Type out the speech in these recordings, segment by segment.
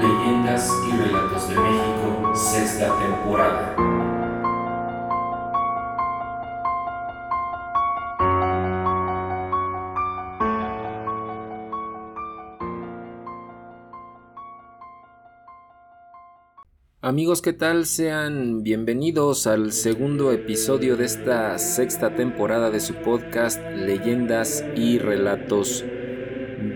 Leyendas y Relatos de México, sexta temporada. Amigos, ¿qué tal? Sean bienvenidos al segundo episodio de esta sexta temporada de su podcast Leyendas y Relatos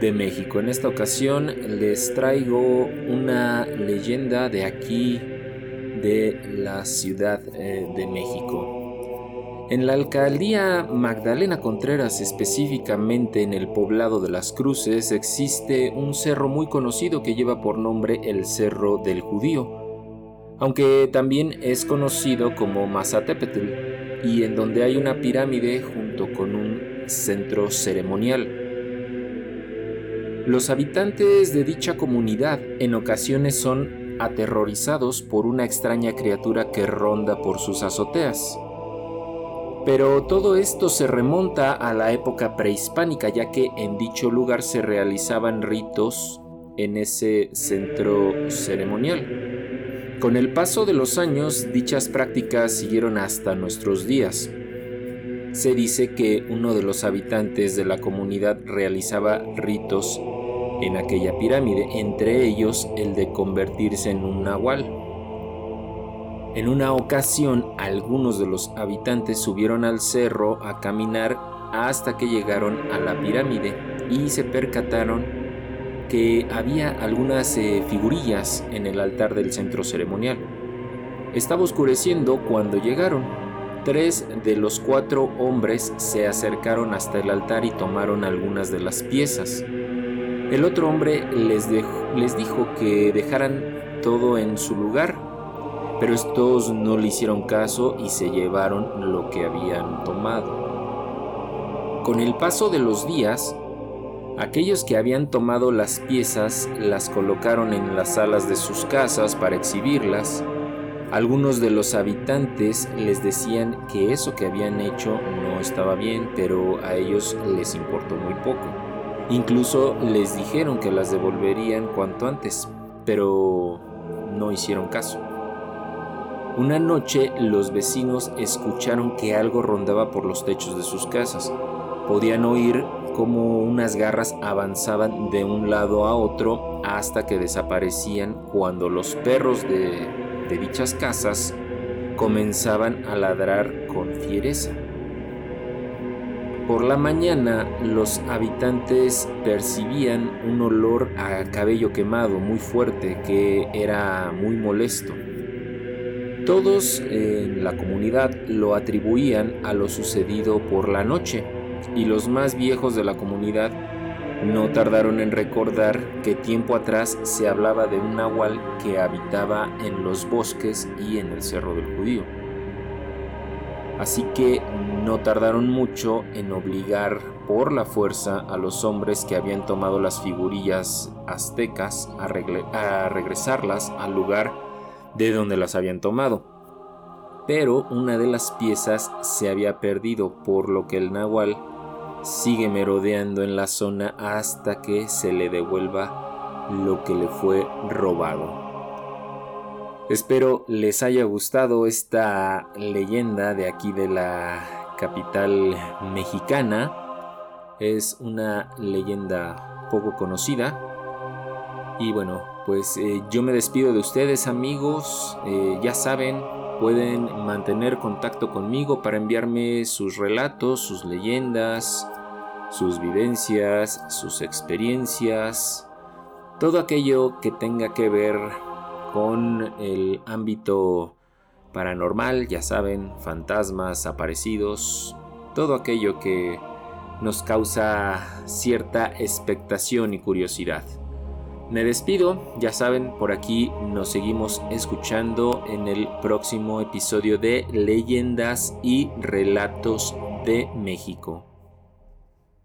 de México. En esta ocasión les traigo una leyenda de aquí, de la Ciudad eh, de México. En la alcaldía Magdalena Contreras, específicamente en el poblado de las Cruces, existe un cerro muy conocido que lleva por nombre el Cerro del Judío aunque también es conocido como Mazatepetl, y en donde hay una pirámide junto con un centro ceremonial. Los habitantes de dicha comunidad en ocasiones son aterrorizados por una extraña criatura que ronda por sus azoteas. Pero todo esto se remonta a la época prehispánica, ya que en dicho lugar se realizaban ritos en ese centro ceremonial. Con el paso de los años, dichas prácticas siguieron hasta nuestros días. Se dice que uno de los habitantes de la comunidad realizaba ritos en aquella pirámide, entre ellos el de convertirse en un nahual. En una ocasión, algunos de los habitantes subieron al cerro a caminar hasta que llegaron a la pirámide y se percataron que había algunas eh, figurillas en el altar del centro ceremonial. Estaba oscureciendo cuando llegaron. Tres de los cuatro hombres se acercaron hasta el altar y tomaron algunas de las piezas. El otro hombre les, dijo que dejaran todo en su lugar, pero estos no le hicieron caso y se llevaron lo que habían tomado. Con el paso de los días, Aquellos que habían tomado las piezas las colocaron en las salas de sus casas para exhibirlas. Algunos de los habitantes les decían que eso que habían hecho no estaba bien, pero a ellos les importó muy poco. Incluso les dijeron que las devolverían cuanto antes, pero no hicieron caso. Una noche los vecinos escucharon que algo rondaba por los techos de sus casas. Podían oír como unas garras avanzaban de un lado a otro hasta que desaparecían cuando los perros de, dichas casas comenzaban a ladrar con fiereza. Por la mañana los habitantes percibían un olor a cabello quemado muy fuerte que era muy molesto. Todos en la comunidad lo atribuían a lo sucedido por la noche y los más viejos de la comunidad no tardaron en recordar que tiempo atrás se hablaba de un nahual que habitaba en los bosques y en el Cerro del Judío. Así que no tardaron mucho en obligar por la fuerza a los hombres que habían tomado las figurillas aztecas a, regresarlas al lugar de donde las habían tomado. Pero una de las piezas se había perdido, por lo que el nahual sigue merodeando en la zona hasta que se le devuelva lo que le fue robado. Espero les haya gustado esta leyenda de aquí de la capital mexicana. Es una leyenda poco conocida. Y bueno, pues eh, yo me despido de ustedes amigos. Eh, ya saben, pueden mantener contacto conmigo para enviarme sus relatos, sus leyendas, sus vivencias, sus experiencias, todo aquello que tenga que ver con el ámbito paranormal, ya saben, fantasmas, aparecidos, todo aquello que nos causa cierta expectación y curiosidad. Me despido, ya saben, por aquí nos seguimos escuchando en el próximo episodio de Leyendas y Relatos de México.